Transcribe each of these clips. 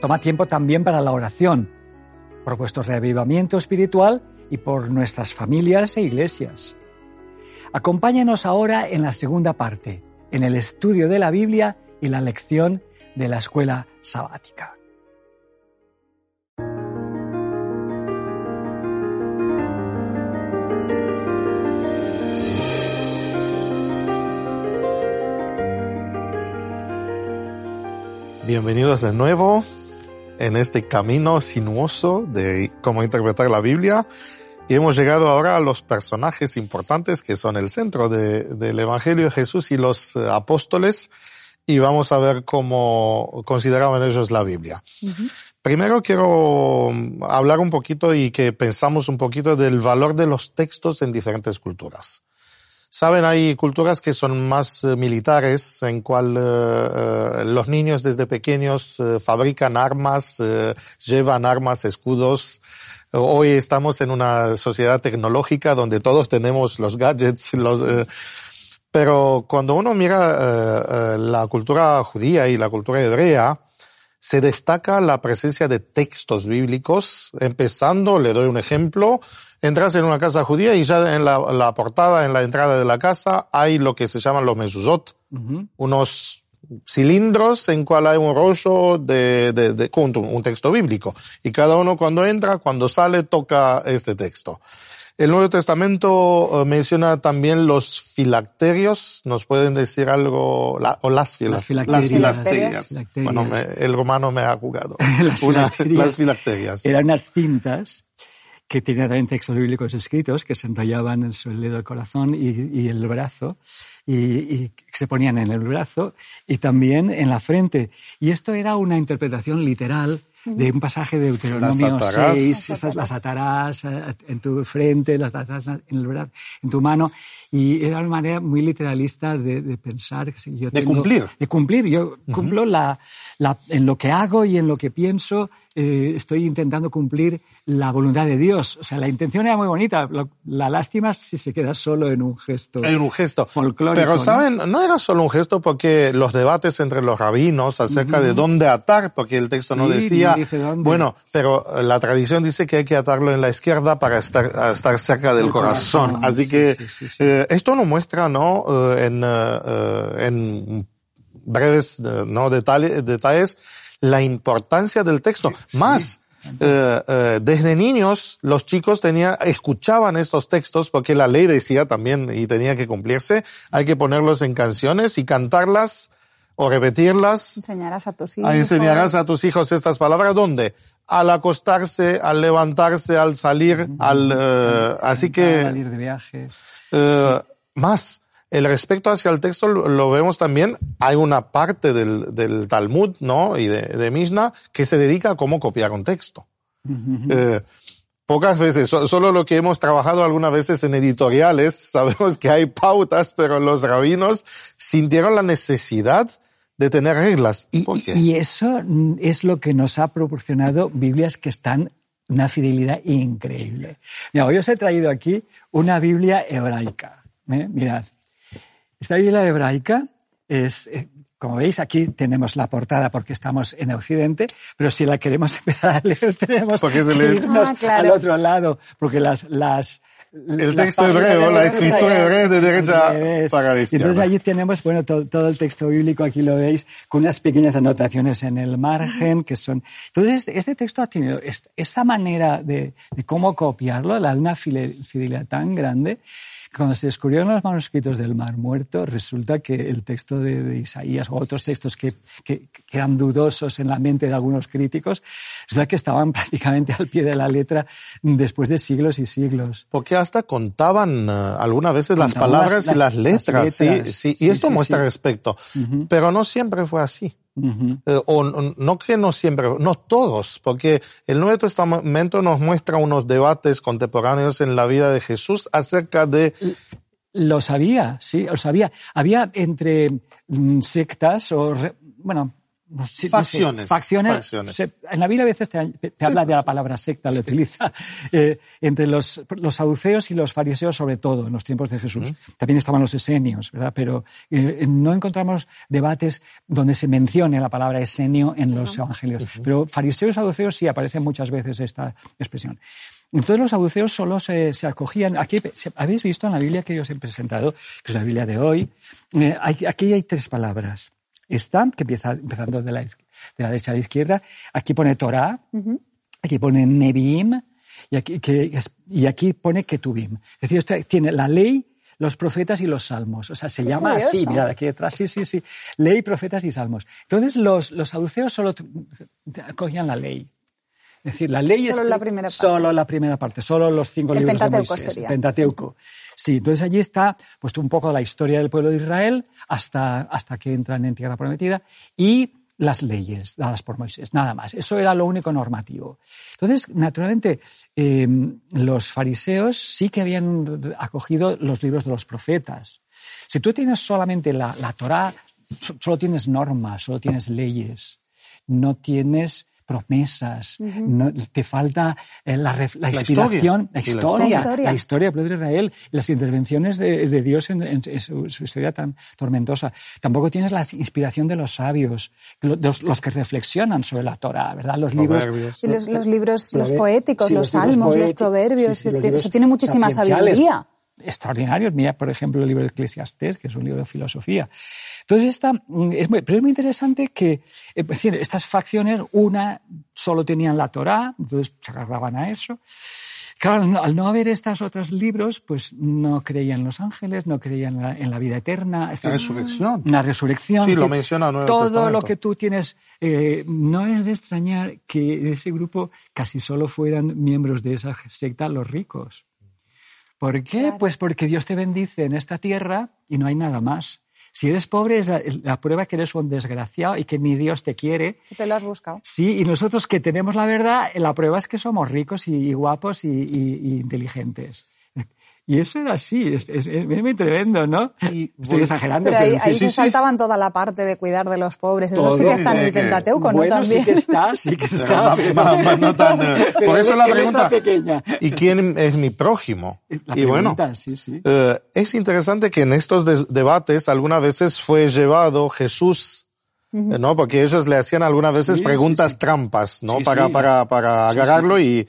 Toma tiempo también para la oración, por vuestro reavivamiento espiritual y por nuestras familias e iglesias. Acompáñanos ahora en la segunda parte, en el estudio de la Biblia y la lección de la escuela sabática. Bienvenidos de nuevo en este camino sinuoso de cómo interpretar la Biblia. Y hemos llegado ahora a los personajes importantes que son el centro del Evangelio de Jesús y los eh, apóstoles. Y vamos a ver cómo consideraban ellos la Biblia. Primero quiero mm, hablar un poquito y que pensamos un poquito del valor de los textos en diferentes culturas. Saben, hay culturas que son más eh, militares, en cual eh, eh, los niños desde pequeños fabrican armas, llevan armas, escudos. Hoy estamos en una sociedad tecnológica donde todos tenemos los gadgets, los, pero cuando uno mira la cultura judía y la cultura hebrea, se destaca la presencia de textos bíblicos, empezando, le doy un ejemplo, entras en una casa judía y ya en la, portada, en la entrada de la casa, hay lo que se llaman los mezuzot, unos cilindros en cual hay un rollo de, de, de, con un texto bíblico. Y cada uno cuando entra, cuando sale, toca este texto. El Nuevo Testamento eh, menciona también los filacterios. ¿Nos pueden decir algo? o las, filacterias. Bueno, el romano me ha jugado. las, filacterias. Eran unas cintas que tenían también textos bíblicos escritos que se enrollaban en el dedo del corazón y, el brazo y, y, se ponían en el brazo y también en la frente. Y esto era una interpretación literal de un pasaje de Deuteronomio 6, estas las atarás eh, en tu frente, las atarás en, el brazo, en tu mano, y era una manera muy literalista de, de pensar. Yo de cumplir. De cumplir. Yo cumplo la, la, en lo que hago y en lo que pienso, eh, estoy intentando cumplir la voluntad de Dios. O sea, la intención era muy bonita. la lástima es si se queda solo en un gesto. En un gesto. Folclórico. Pero, ¿saben? ¿no? era solo un gesto porque los debates entre los rabinos acerca de dónde atar, porque el texto no decía. bueno, pero la tradición dice que hay que atarlo en la izquierda para estar, estar cerca del corazón. Así que eh, esto nos muestra, ¿no? Eh, en, en breves, ¿no? Detalles, detalles la importancia del texto. Más, eh, eh, desde niños los chicos tenía, escuchaban estos textos porque la ley decía también y tenía que cumplirse, hay que ponerlos en canciones y cantarlas o repetirlas. Enseñarás a tus hijos. Enseñarás a tus hijos estas palabras. ¿Dónde? Al acostarse, al levantarse, al salir, al, eh, así que. Salir de viaje. Más el respecto hacia el texto lo, vemos también, hay una parte del, del Talmud, ¿no? Y de, de, Mishnah que se dedica a cómo copiar un texto. eh, pocas veces, solo lo que hemos trabajado algunas veces en editoriales, sabemos que hay pautas, pero los rabinos sintieron la necesidad de tener reglas. Y, y eso es lo que nos ha proporcionado Biblias que están una fidelidad increíble. Mira, hoy os he traído aquí una Biblia hebraica. ¿eh? Mirad, esta Biblia hebraica es, eh, como veis, aquí tenemos la portada porque estamos en Occidente, pero si la queremos empezar a leer tenemos que irnos ah, al otro lado, porque las, las, el texto hebreo, la escritura hebrea de derecha para la izquierda. Entonces allí tenemos, bueno, todo, el texto bíblico, aquí lo veis, con unas pequeñas anotaciones en el margen, que son... Entonces este, este texto ha tenido esta manera de, de cómo copiarlo, la de una fidelidad tan grande, cuando se descubrieron los manuscritos del Mar Muerto, resulta que el texto de, Isaías o otros textos que, que, eran dudosos en la mente de algunos críticos, resulta que estaban prácticamente al pie de la letra después de siglos y siglos. Porque hasta contaban uh, algunas veces las palabras y las letras, sí, sí, y esto muestra respecto. Pero no siempre fue así. Eh, o no que no siempre, no todos, porque el Nuevo Testamento nos muestra unos debates contemporáneos en la vida de Jesús acerca de... Lo sabía, sí, lo sabía. Había entre mm, sectas o, bueno, facciones, facciones. en la Biblia a veces te, habla de la palabra secta, lo utiliza. Eh, entre los, los saduceos y los fariseos, sobre todo, en los tiempos de Jesús. También estaban los esenios, ¿verdad? Pero eh, no encontramos debates donde se mencione la palabra esenio en los evangelios. Pero fariseos y saduceos sí aparece muchas veces esta expresión. Entonces los saduceos solo se, se acogían. Aquí habéis visto en la Biblia que yo os he presentado, que es la Biblia de hoy. Eh, aquí hay tres palabras esta, que empieza empezando de la, de la derecha a la izquierda. Aquí pone Torah, aquí pone Nebim, y aquí, que, y aquí pone Ketubim. Es decir, tiene la ley, los profetas y los salmos. O sea, se llama así, mirad aquí detrás, sí, sí, sí. Ley, profetas y salmos. Entonces, los, los saduceos solo cogían la ley. Es decir, la ley solo es la primera parte. solo la primera parte, solo los cinco libros de Moisés, sería. Pentateuco. Sí, entonces allí está pues un poco la historia del pueblo de Israel hasta, hasta que entran en tierra prometida y las leyes dadas por Moisés, nada más. Eso era lo único normativo. Entonces, naturalmente, em, los fariseos sí que habían acogido los libros de los profetas. Si tú tienes solamente la, la Torah, solo tienes normas, solo tienes leyes, no tienes promesas, no, te falta eh, la, la, inspiración, la historia, la historia, del pueblo de Israel, las intervenciones de, de Dios en, en su, su, historia tan tormentosa. Tampoco tienes la inspiración de los sabios, los, los que reflexionan sobre la Torah, ¿verdad? Los libros. Y los, los libros, los poéticos, sí, los, los salmos, los proverbios, sí, sí, eso tiene muchísima sabiduría extraordinarios. Mira, por ejemplo, el libro de Eclesiastés, que es un libro de filosofía. Entonces, esta, mm, es muy, pero es muy interesante que eh, es decir, estas facciones, una solo tenían la Torá, entonces se agarraban a eso. Claro, al no haber estos otros libros, pues no creían en los ángeles, no creían en la, en la vida eterna. La resurrección. La resurrección. Sí, lo menciona Nuevo Todo Testamento. lo que tú tienes, eh, no es de extrañar que ese grupo casi solo fueran miembros de esa secta los ricos. ¿Por qué? Claro. Pues porque Dios te bendice en esta tierra y no hay nada más. Si eres pobre es la, la, prueba que eres un desgraciado y que ni Dios te quiere. Te lo has buscado. Sí, y nosotros que tenemos la verdad, la prueba es que somos ricos y, y guapos y, y, y, inteligentes. Y eso era así, es, es, es muy tremendo, ¿no? Y, Estoy bueno, exagerando. Pero ahí, pero ahí sí, se sí, saltaban sí. toda la parte de cuidar de los pobres. Eso Todo, sí que está en el Pentateuco, bueno, ¿no? También. sí que está, sí que está. más, más, no tan, por eso la pregunta, pequeña. ¿y quién es mi prójimo? La y pregunta, bueno, sí, sí. Eh, es interesante que en estos de debates algunas veces fue llevado Jesús. ¿no? Porque ellos le hacían algunas veces sí, preguntas sí, sí. trampas, ¿no? para, para, para agarrarlo y,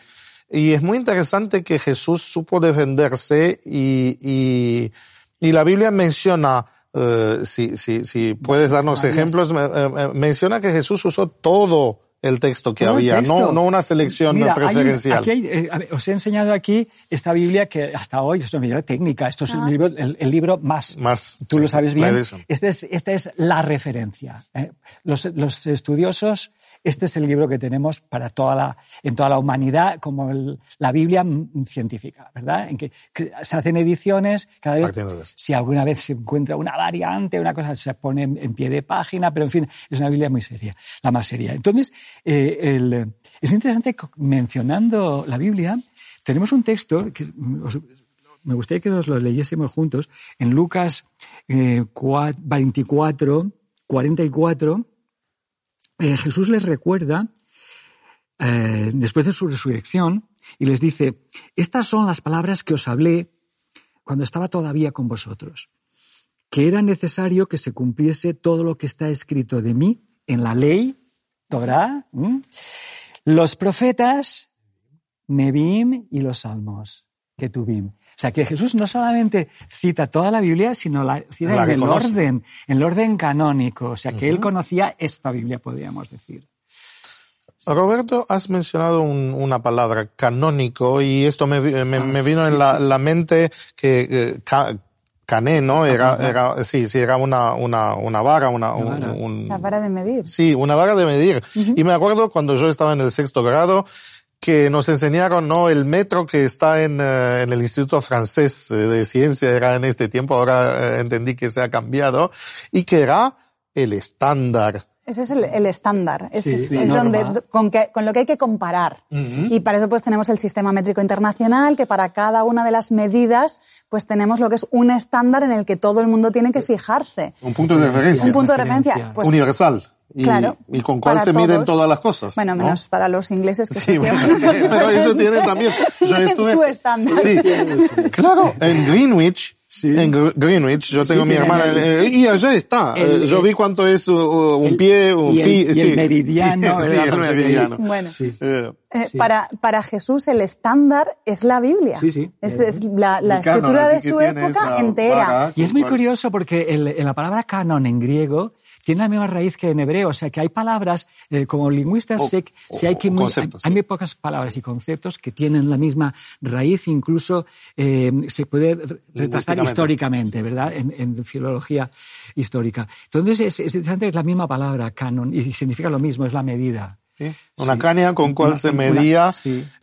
y es muy interesante que Jesús supo defenderse y, y, y la Biblia menciona, uh, si, si, si puedes darnos ejemplos, uh, menciona que Jesús usó todo el texto que Todo había, texto. no, no una selección Mira, preferencial. Hay, aquí hay, eh, os he enseñado aquí esta Biblia que hasta hoy es una Biblia técnica. Esto es ah. el, libro, el, el, libro más. Más. Tú sí, lo sabes bien. Este es, esta es la referencia. ¿eh? Los, los estudiosos este es el libro que tenemos para toda la, en toda la humanidad, como el, la Biblia científica, ¿verdad? En que, que, se hacen ediciones, cada vez, si alguna vez se encuentra una variante, una cosa, se pone en, en, pie de página, pero en fin, es una Biblia muy seria, la más seria. Entonces, eh, el, es interesante mencionando la Biblia, tenemos un texto que me gustaría que nos lo leyésemos juntos, en Lucas eh, 24, 44, eh, Jesús les recuerda, eh, después de su resurrección, y les dice, estas son las palabras que os hablé cuando estaba todavía con vosotros, que era necesario que se cumpliese todo lo que está escrito de mí en la ley, Torah, los profetas, Nebim y los salmos, que tuvim. O sea, que Jesús no solamente cita toda la Biblia, sino la cita la en el orden, en el orden canónico. O sea, que uh -huh. él conocía esta Biblia, podríamos decir. Roberto, has mencionado un, una palabra, canónico, y esto me, me, ah, me vino sí, en la, sí. la, mente que eh, ca, cané, ¿no? Era, era, sí, sí, era una, una, una vara, una, un, un, La vara de medir. Sí, una vara de medir. Uh -huh. Y me acuerdo cuando yo estaba en el sexto grado, que nos enseñaron, ¿no? El metro que está en, uh, en el Instituto Francés de Ciencia era en este tiempo, ahora uh, entendí que se ha cambiado, y que era el estándar Ese es el, estándar, es, donde, con, con, lo que hay que comparar. Y para eso pues tenemos el sistema métrico internacional, que para cada una de las medidas pues tenemos lo que es un estándar en el que todo el mundo tiene que fijarse. Un punto de referencia. Un punto de referencia. Pues, Universal. Y, claro, y con cuál se miden todas las cosas. Bueno, menos para los ingleses que sí, pero eso tiene también. Yo estuve, su estándar. Sí, claro, en Greenwich en Greenwich, yo tengo mi hermana, y allá está. Eh, yo vi cuánto es un pie, un fi, el meridiano. sí, el meridiano. Bueno, eh, eh, para, para Jesús el estándar es la Biblia. Sí, sí. Es, es la, la escritura de su época entera. y es muy curioso porque en la palabra canon en griego tiene la misma raíz que en hebreo, o sea que hay palabras, eh, como lingüistas, sé, hay, que muy, hay, muy pocas palabras y conceptos que tienen la misma raíz, incluso eh, se puede retratar históricamente, ¿verdad? En, en, filología histórica. Entonces es, es interesante, es la misma palabra, canon, y significa lo mismo, es la medida. Una caña con cual se medía.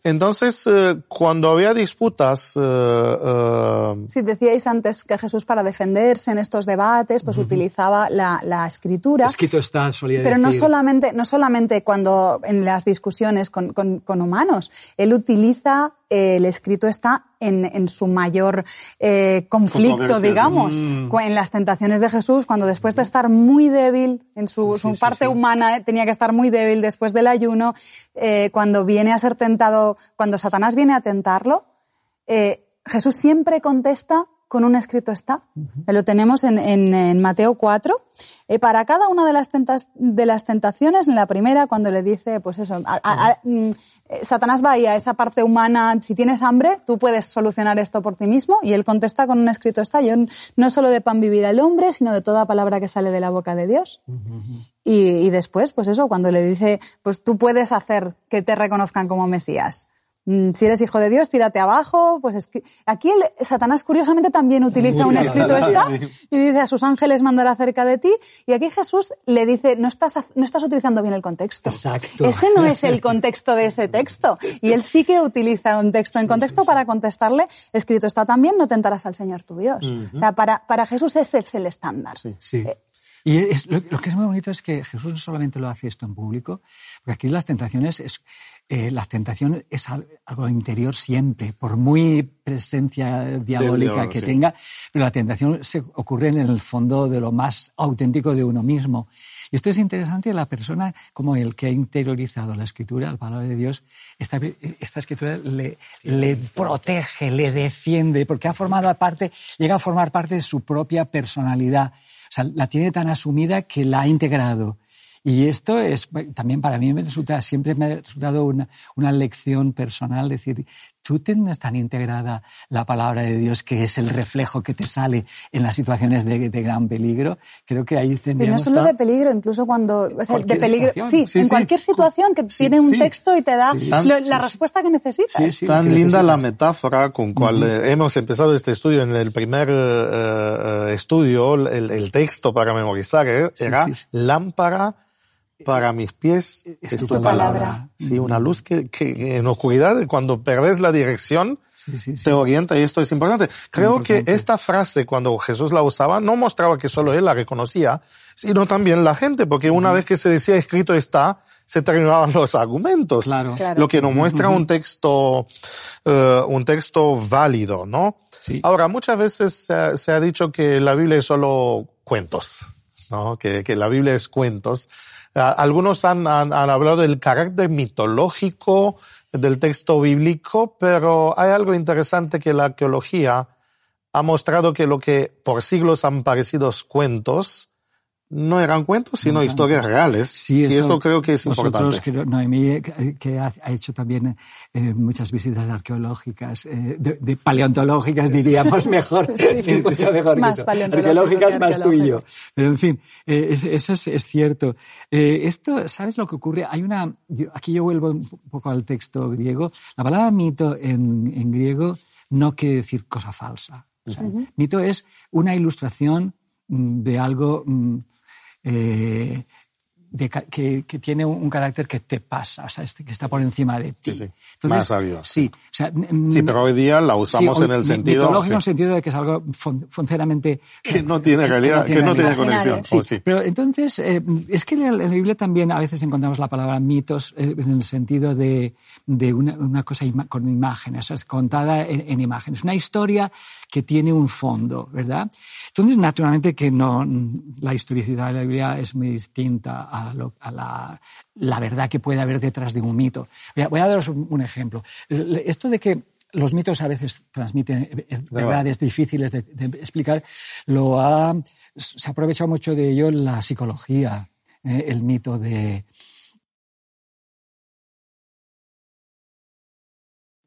Entonces, eh, cuando había disputas... Eh, eh, sí, decíais antes que Jesús para defenderse en estos debates, pues utilizaba la, la, escritura. Escrito está, solía Pero no solamente, no solamente cuando en las discusiones con, con, con humanos, él utiliza el escrito está en, en su mayor eh, conflicto, digamos, mm. en las tentaciones de Jesús, cuando después de estar muy débil, en su, su parte humana eh, tenía que estar muy débil después del ayuno, eh, cuando viene a ser tentado, cuando Satanás viene a tentarlo, eh, Jesús siempre contesta con un escrito está. Lo tenemos en, en, Mateo 4. Eh, para cada una de las, tentas, de las tentaciones, en la primera, cuando le dice, pues eso, mm, eh, Satanás va ahí a esa parte humana, si tienes hambre, tú puedes solucionar esto por ti mismo, y él contesta con un escrito está. Yo no solo de pan vivir al hombre, sino de toda palabra que sale de la boca de Dios. y, y después, pues eso, cuando le dice, pues tú puedes hacer que te reconozcan como Mesías. Mm, si eres hijo de Dios, tírate abajo. Pues aquí el, Satanás curiosamente también utiliza un escrito esta y dice a sus ángeles mandará cerca de ti. Y aquí Jesús le dice, no estás, no estás utilizando bien el contexto. Exacto. Ese no es el contexto de ese texto. Y él sí que utiliza un texto en contexto para contestarle, escrito está también, no tentarás al Señor tu Dios. o sea, para, para Jesús ese es el estándar. Sí. Eh, y lo, que es muy bonito es que Jesús no solamente lo hace esto en público, porque aquí las tentaciones es, eh, la tentación es algo interior siempre, por muy presencia diabólica que tenga, pero la tentación se ocurre en el fondo de lo más auténtico de uno mismo. Y esto es interesante, la persona como el que ha interiorizado la escritura, la palabra de Dios, esta, esta escritura le, le protege, le defiende, porque ha formado parte, llega a formar parte de su propia personalidad. O sea, la tiene tan asumida que la ha integrado. Y esto es también para mí me resulta, siempre me ha resultado una, una lección personal, decir, tú tienes tan integrada la palabra de Dios que es el reflejo que te sale en las situaciones de, de gran peligro. Creo que ahí tendríamos... Y no solo de peligro, incluso cuando... O sea, de peligro... Sí, en cualquier situación que tiene un texto y te da la respuesta que necesitas. tan linda la metáfora con cual eh, hemos empezado este estudio. En el primer eh, eh, estudio, el, el, texto para memorizar era lámpara para mis pies es, tu, palabra. Sí, una luz que, que, en oscuridad, cuando perdes la dirección, te orienta y esto es importante. Creo que esta frase, cuando Jesús la usaba, no mostraba que solo él la reconocía, sino también la gente, porque una vez que se decía escrito está, se terminaban los argumentos. Claro. Lo que nos muestra un texto, uh, un texto válido, ¿no? Ahora, muchas veces se se ha, dicho que la Biblia es solo cuentos, ¿no? Que, que la Biblia es cuentos. Algunos han, han, hablado del carácter mitológico del texto bíblico, pero hay algo interesante que la arqueología ha mostrado que lo que por siglos han parecido cuentos, no eran cuentos, sino historias reales. Sí, y esto creo que es importante. Noemí, que ha, hecho también eh, muchas visitas arqueológicas, eh, de, paleontológicas diríamos mejor, sí, mucho mejor más arqueológicas más tú y yo. Pero en fin, eh, eso es, es cierto. Eh, esto, ¿sabes lo que ocurre? Hay una, aquí yo vuelvo un poco al texto griego. La palabra mito en, en griego no quiere decir cosa falsa. O sea, Mito es una ilustración de algo mm, eh, que, que, tiene un carácter que te pasa, o sea, este, que está por encima de ti. Sí, sí. Más sabio. Sí, o sea, sí, pero hoy día la usamos en el sentido... En el sentido de que es algo funcionalmente... Que no tiene realidad, que no tiene, conexión. Sí, sí, pero entonces, eh, es que en la Biblia también a veces encontramos la palabra mitos eh, en el sentido de, de una, una, cosa con imágenes, o sea, es contada en, en imágenes. Una historia que tiene un fondo, ¿verdad? Entonces, naturalmente que no, la historicidad de la Biblia es muy distinta a, la, la, verdad que puede haber detrás de un mito. Voy a, daros un, ejemplo. Esto de que los mitos a veces transmiten eh, eh, verdades difíciles de, explicar, lo ha, se ha aprovechado mucho de ello la psicología, eh, el mito de,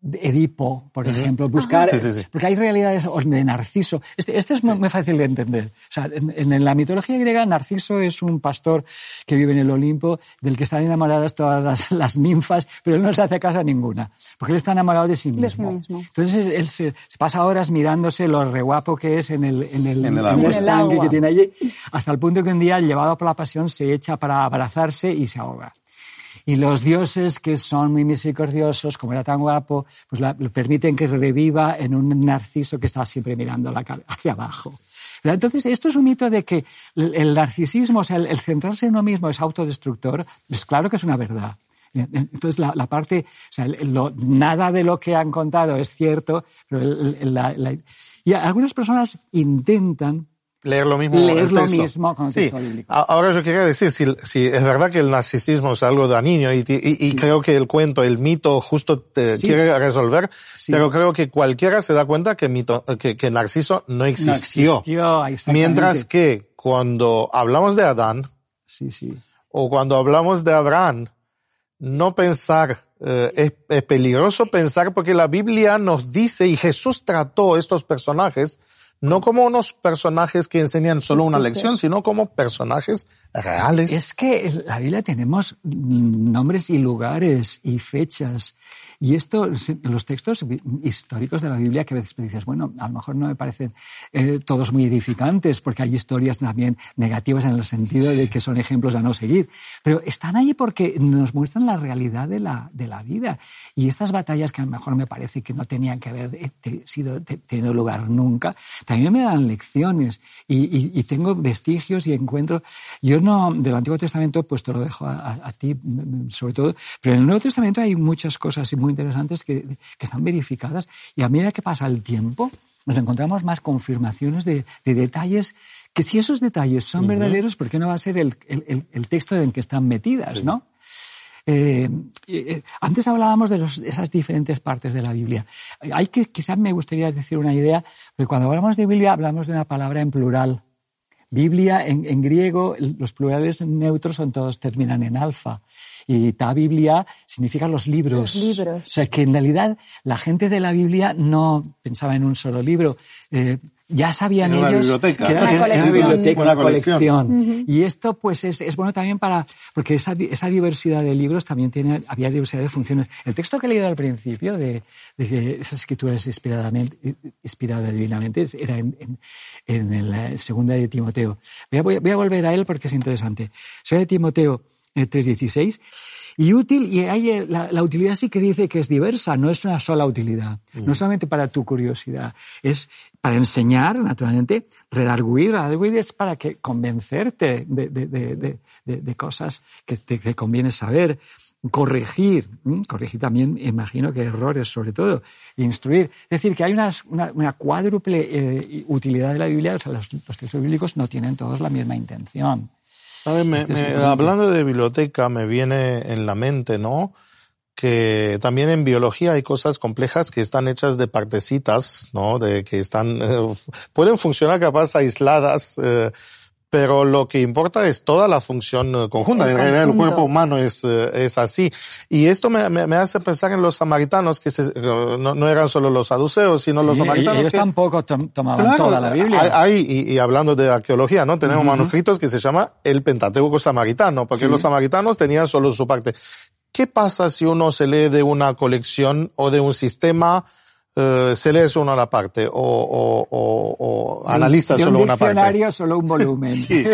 Edipo, por ejemplo, buscar, porque hay realidades de Narciso. Este, este es muy, fácil de entender. O sea, en, la mitología griega, Narciso es un pastor que vive en el Olimpo, del que están enamoradas todas las, ninfas, pero él no se hace caso a ninguna, porque él está enamorado de sí mismo. Entonces él se, pasa horas mirándose lo re guapo que es en el, en el, en estanque que tiene allí, hasta el punto que un día, llevado por la pasión, se echa para abrazarse y se ahoga. Y los dioses, que son muy misericordiosos, como era tan guapo, pues le permiten que reviva en un narciso que está siempre mirando hacia abajo. Entonces, esto es un mito de que el narcisismo, o sea, el, centrarse en uno mismo es autodestructor, pues claro que es una verdad. Entonces, la, parte, o sea, nada de lo que han contado es cierto, pero y algunas personas intentan leer lo mismo. Leer lo mismo con el texto bíblico. Ahora yo quería decir, si, si, es verdad que el narcisismo es algo dañino y, y, creo que el cuento, el mito justo te quiere resolver, pero creo que cualquiera se da cuenta que, mito, que, que Narciso no existió. No existió Mientras que cuando hablamos de Adán, sí, sí. o cuando hablamos de Abraham, no pensar, eh, es, es peligroso pensar porque la Biblia nos dice y Jesús trató estos personajes no como unos personajes que enseñan solo una lección, sino como personajes reales. Es que en la Biblia tenemos nombres y lugares y fechas y esto, los textos históricos de la Biblia, que a veces dices, bueno, a lo mejor no me parecen eh, todos muy edificantes, porque hay historias también negativas en el sentido de que son ejemplos a no seguir, pero están ahí porque nos muestran la realidad de la, de la vida. Y estas batallas que a lo mejor me parece que no tenían que haber eh, sido, tenido lugar nunca, también me dan lecciones y, y, tengo vestigios y encuentro. Yo no, del Antiguo Testamento, pues te lo dejo a, a, ti, sobre todo, pero en el Nuevo Testamento hay muchas cosas muy interesantes que, que, están verificadas y a medida que pasa el tiempo nos encontramos más confirmaciones de, de detalles que si esos detalles son verdaderos, ¿por qué no va a ser el, el, el texto en que están metidas, no? Eh, eh, antes hablábamos de, los, esas diferentes partes de la Biblia. Hay que, quizás me gustaría decir una idea, porque cuando hablamos de Biblia hablamos de una palabra en plural. Biblia, en, en griego, los plurales neutros son todos, terminan en alfa. Y ta Biblia significa los libros. Los libros. O sea, que en realidad la gente de la Biblia no pensaba en un solo libro. Eh, ya sabían ellos que era una, colección. Una colección. Y esto pues es, es, bueno también para, porque esa, esa, diversidad de libros también tiene, había diversidad de funciones. El texto que he leído al principio de, de que esa escritura es inspiradamente, inspirada divinamente era en, en, en la segunda de Timoteo. Voy a, voy a, volver a él porque es interesante. Segunda de Timoteo 3.16. Y útil, y hay eh, la, utilidad sí que dice que es diversa, no es una sola utilidad, mm. no solamente para tu curiosidad, es para enseñar, naturalmente, redarguir, redarguir es para que convencerte de, de, de, de cosas que te, conviene saber, corregir, corregir también, imagino que errores sobre todo, instruir. Es decir, que hay una, una, cuádruple eh, utilidad de la Biblia, o sea, los, los textos bíblicos no tienen todos la misma intención. Este hablando de biblioteca, me viene en la mente, ¿no? Que también en biología hay cosas complejas que están hechas de partecitas, ¿no? De que están, eh, pueden funcionar capaz aisladas, eh, pero lo que importa es toda la función eh, conjunta. en realidad el cuerpo humano es, eh, es así. Y esto me, me, hace pensar en los samaritanos, que se, eh, no, no, eran solo los saduceos, sino los samaritanos. Ellos tampoco tomaban toda la Biblia. Hay, y, y, hablando de arqueología, ¿no? Tenemos manuscritos que se llama el Pentateuco samaritano, porque los samaritanos tenían solo su parte. ¿Qué pasa si uno se lee de una colección o de un sistema eh, se lee solo una parte o, o, o, o analiza de solo un una parte. diccionario, solo un volumen. Sí.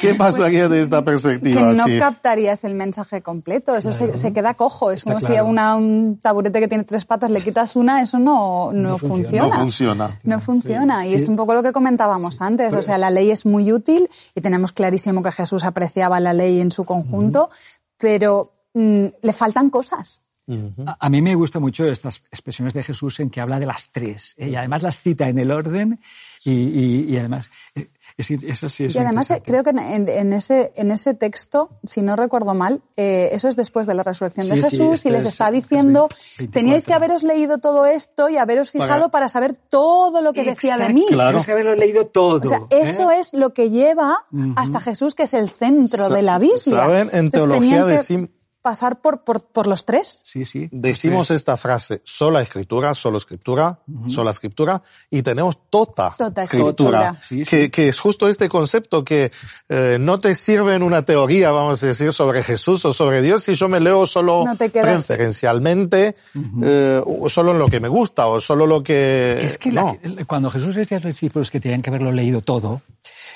¿Qué pasaría de esta perspectiva? Pues Que no Sí. captarías el mensaje completo, eso se, se queda cojo. Es Está como si a una, un taburete que tiene tres patas le quitas una, eso no, no, No funciona. funciona. No funciona. No funciona. Y Sí. es un poco lo que comentábamos antes. O sea, la ley es muy útil y tenemos clarísimo que Jesús apreciaba la ley en su conjunto, pero mm, le faltan cosas. A, a mí me gustan mucho estas expresiones de Jesús en que habla de las tres ¿eh? y además las cita en el orden y, y- y además eh, es- eso sí es Y además eh, creo que en, en ese, en ese texto, si no recuerdo mal, eh, eso es después de la resurrección de Sí, sí, Jesús este y les es está diciendo, 24. teníais que haberos leído todo esto y haberos fijado para, saber todo lo que decía de Exacto. mí. Claro. Tienes que haberlo leído todo. O sea, ¿eh? eso es lo que lleva hasta Jesús, que es el centro Sa- de la Biblia. ¿saben? En Entonces, teología que decim- pasar por, por, por los tres. Sí, sí. Decimos esta frase, sola escritura, solo escritura, sola escritura, y tenemos tota, Tota escritura, escritura. Sí, sí. Que, que es justo este concepto que eh, no te sirve en una teoría, vamos a decir, sobre Jesús o sobre Dios si yo me leo solo No preferencialmente, eh, solo en lo que me gusta o solo lo que... Es que no. cuando Jesús decía a los discípulos que tenían que haberlo leído todo,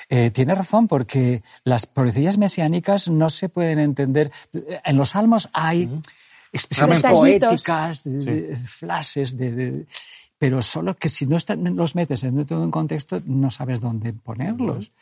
eh, tiene razón porque las profecías mesiánicas no se pueden entender. En los salmos hay expresiones poéticas, de- de- flashes, de, de- pero solo que si no están, los metes en todo un contexto no sabes dónde ponerlos.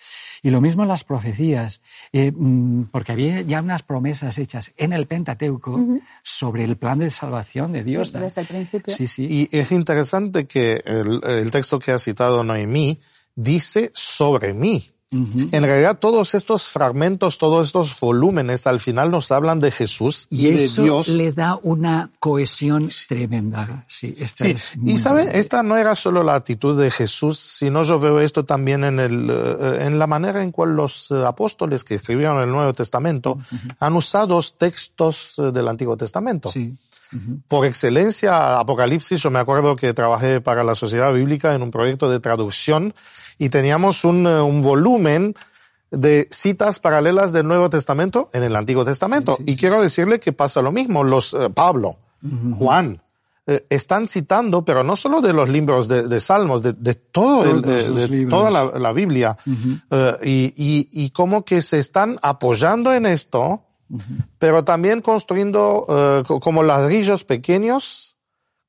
Y lo mismo en las profecías, eh, mm, porque había ya unas promesas hechas en el Pentateuco sobre el plan de salvación de Dios. Sí, desde el principio. Sí, sí. Y es interesante que el, el texto que ha citado Noemí dice sobre mí. En realidad todos estos fragmentos, todos estos volúmenes al final nos hablan de Jesús y, Y de eso Dios. le da una cohesión tremenda. Sí, esta Sí, es muy y sabe, esta no era solo la actitud de Jesús, sino yo veo esto también en el, eh, en la manera en cual los eh, apóstoles que escribieron el Nuevo Testamento han usado textos eh, del Antiguo Testamento. Sí. Por excelencia, Apocalipsis, yo me acuerdo que trabajé para la Sociedad Bíblica en un proyecto de traducción y teníamos un, eh, un volumen de citas paralelas del Nuevo Testamento en el Antiguo Testamento. y quiero decirle que pasa lo mismo. Los, eh, Pablo, Juan, eh, están citando, pero no solo de los libros de, de Salmos, de, de todo el, de, de toda la, la Biblia. Eh, y, y, y como que se están apoyando en esto, pero también construyendo eh, co- como ladrillos pequeños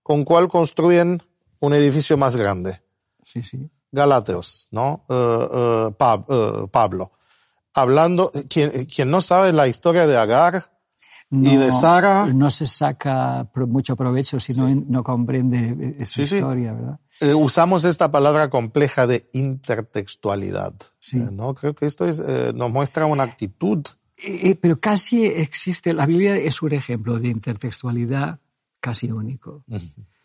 con cual construyen un edificio más grande. Sí, sí. Galateos, ¿no? Pab- eh, Pablo. Hablando, quien, quien no sabe la historia de Agar y de Sara, No se saca mucho provecho si no, no comprende esa Sí, sí. historia, ¿verdad? eh, usamos esta palabra compleja de intertextualidad. Sí. ¿no? Creo que esto es, eh, nos muestra una actitud. Eh, pero casi existe, la Biblia es un ejemplo de intertextualidad casi único.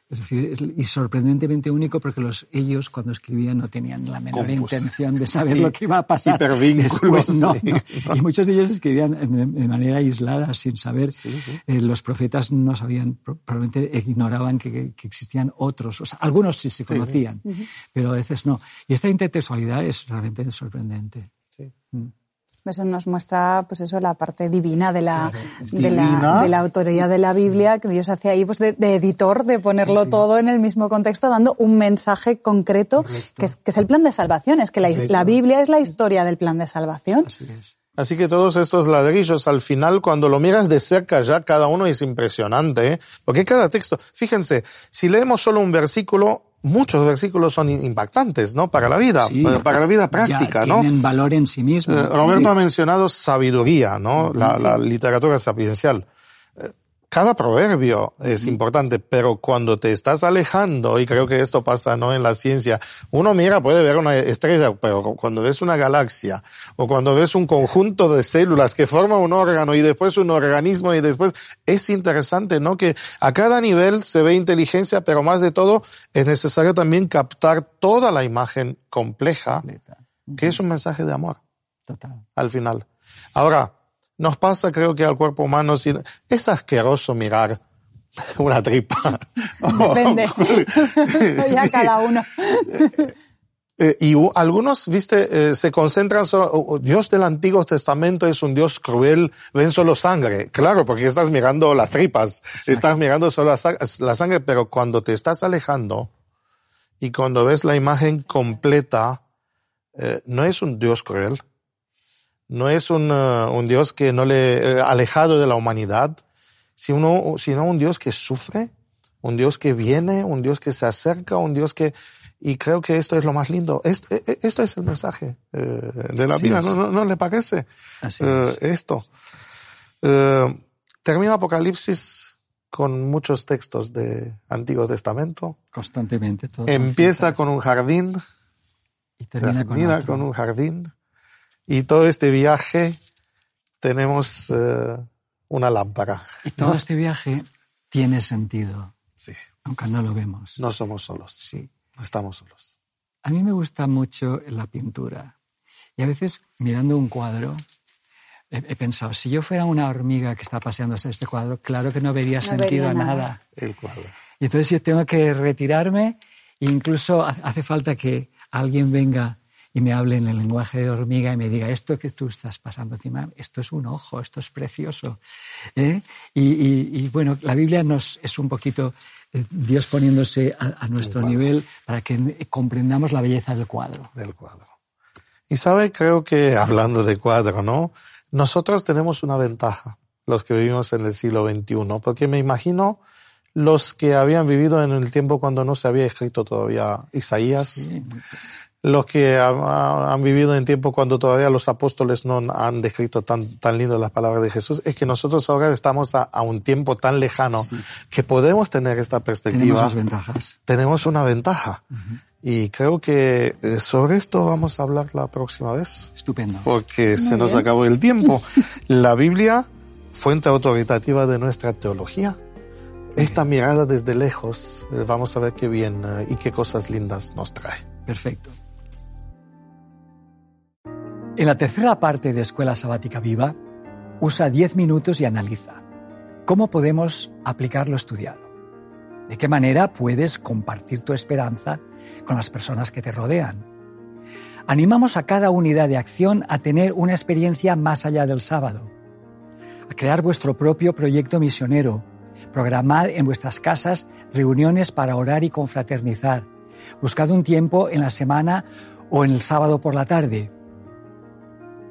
Es decir, y sorprendentemente único porque los, ellos cuando escribían no tenían la menor Compos. intención de saber lo que iba a pasar. Después. No, sí. no. Y muchos de ellos escribían de manera aislada, sin saber. Eh, los profetas no sabían, pro- probablemente ignoraban que, que existían otros. O sea, algunos sí se conocían, pero a veces no. Y esta intertextualidad es realmente sorprendente. Eso nos muestra, pues eso, la parte divina de la, de la, de la autoridad de la Biblia, que Dios hace ahí, pues de, de editor, de ponerlo todo en el mismo contexto, dando un mensaje concreto, que es, que es el plan de salvación. Es que la, la Biblia es la historia del plan de salvación. Así es. Así que todos estos ladrillos, al final, cuando lo miras de cerca ya, cada uno es impresionante, ¿eh? porque cada texto, fíjense, si leemos solo un versículo, muchos versículos son impactantes, ¿no? Para la vida, Sí. para la vida práctica, ya ¿no? Tienen valor en sí mismo. Eh, Roberto ha mencionado sabiduría, ¿no? La, la literatura sapiencial. Cada proverbio es importante, pero cuando te estás alejando, y creo que esto pasa no en la ciencia, uno mira, puede ver una estrella, pero cu- cuando ves una galaxia, o cuando ves un conjunto de células que forma un órgano y después un organismo y después, es interesante, ¿no? Que a cada nivel se ve inteligencia, pero más de todo es necesario también captar toda la imagen compleja, que es un mensaje de amor Total. al final. Ahora, nos pasa creo que al cuerpo humano, si- es asqueroso mirar una tripa. Depende. Eso ya cada uno. Eh, y algunos, viste, eh, se concentran solo, Dios del Antiguo Testamento es un Dios cruel, ven solo sangre. Claro, porque estás mirando las tripas, estás mirando solo la, sangre, pero cuando te estás alejando y cuando ves la imagen completa, eh, no es un Dios cruel, no es un, un Dios que no le, alejado de la humanidad, sino, sino un Dios que sufre, un Dios que viene, un Dios que se acerca, un Dios que, y creo que esto es lo más lindo. Esto, e, e, esto es el mensaje eh, de la Biblia, ¿No, ¿No, le parece eh, esto? Eh, termina Apocalipsis con muchos textos de Antiguo Testamento. Constantemente. Todo Empieza con un jardín. Y termina, con, un jardín. Y todo este viaje tenemos una lámpara. Y todo este viaje tiene sentido. Sí. Aunque no lo vemos. No somos solos. Sí. No estamos solos. A mí me gusta mucho la pintura. Y a veces, mirando un cuadro, he, pensado, si yo fuera una hormiga que está paseándose este cuadro, claro que no vería sentido a nada. El cuadro. Y entonces yo tengo que retirarme e incluso hace falta que alguien venga y me hable en el lenguaje de hormiga y me diga, esto que tú estás pasando encima, esto es un ojo, esto es precioso. ¿eh? Y, bueno, la Biblia nos es un poquito eh, Dios poniéndose a, nuestro nivel para que comprendamos la belleza del cuadro. Del cuadro. Y sabe, creo que hablando de cuadro, ¿no? Nosotros tenemos una ventaja, los que vivimos en el siglo XXI, porque me imagino los que habían vivido en el tiempo cuando no se había escrito todavía Isaías, los que han, vivido en tiempo cuando todavía los apóstoles no han descrito tan, tan lindo las palabras de Jesús, es que nosotros ahora estamos a, un tiempo tan lejano que podemos tener esta perspectiva. Tenemos ventajas. Tenemos una ventaja. Y creo que eh, sobre esto vamos a hablar la próxima vez. Estupendo. Porque se nos acabó el tiempo. la Biblia, fuente autoritativa de nuestra teología. Esta mirada desde lejos, eh, vamos a ver qué bien eh, y qué cosas lindas nos trae. Perfecto. En la tercera parte de Escuela Sabática Viva, usa 10 minutos y analiza cómo podemos aplicar lo estudiado. ¿De qué manera puedes compartir tu esperanza con las personas que te rodean? Animamos a cada unidad de acción a tener una experiencia más allá del sábado, a crear vuestro propio proyecto misionero, programar en vuestras casas reuniones para orar y confraternizar, buscad un tiempo en la semana o en el sábado por la tarde